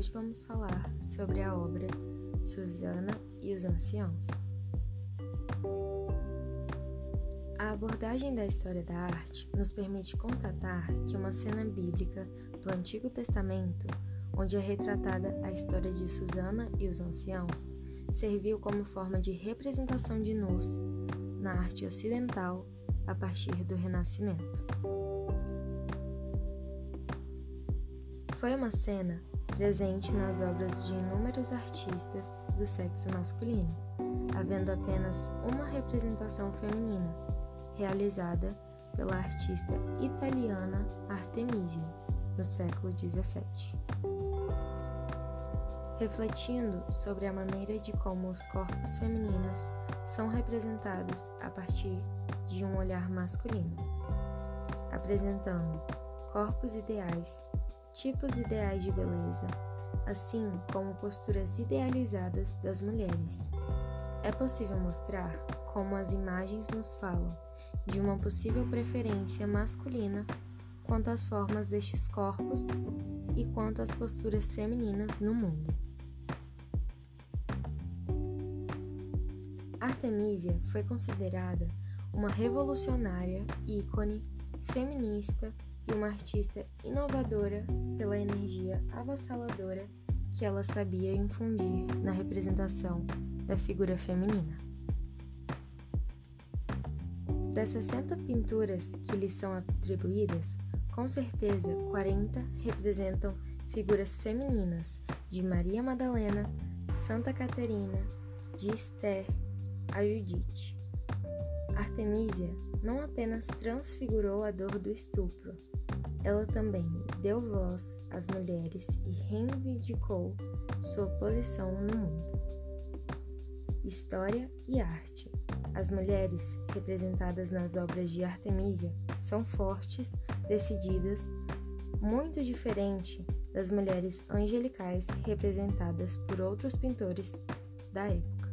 hoje vamos falar sobre a obra Susana e os Anciãos. A abordagem da história da arte nos permite constatar que uma cena bíblica do Antigo Testamento, onde é retratada a história de Susana e os Anciãos, serviu como forma de representação de nus na arte ocidental a partir do Renascimento. Foi uma cena presente nas obras de inúmeros artistas do sexo masculino, havendo apenas uma representação feminina, realizada pela artista italiana Artemisia, no século XVII. Refletindo sobre a maneira de como os corpos femininos são representados a partir de um olhar masculino, apresentando corpos ideais tipos ideais de beleza, assim como posturas idealizadas das mulheres. É possível mostrar como as imagens nos falam de uma possível preferência masculina quanto às formas destes corpos e quanto às posturas femininas no mundo. Artemisia foi considerada uma revolucionária ícone feminista e uma artista inovadora pela energia avassaladora que ela sabia infundir na representação da figura feminina. Das 60 pinturas que lhe são atribuídas, com certeza 40 representam figuras femininas de Maria Madalena, Santa Caterina, de Esther a Judite. Artemisia não apenas transfigurou a dor do estupro, ela também deu voz às mulheres e reivindicou sua posição no mundo. História e arte. As mulheres representadas nas obras de Artemisia são fortes, decididas, muito diferente das mulheres angelicais representadas por outros pintores da época.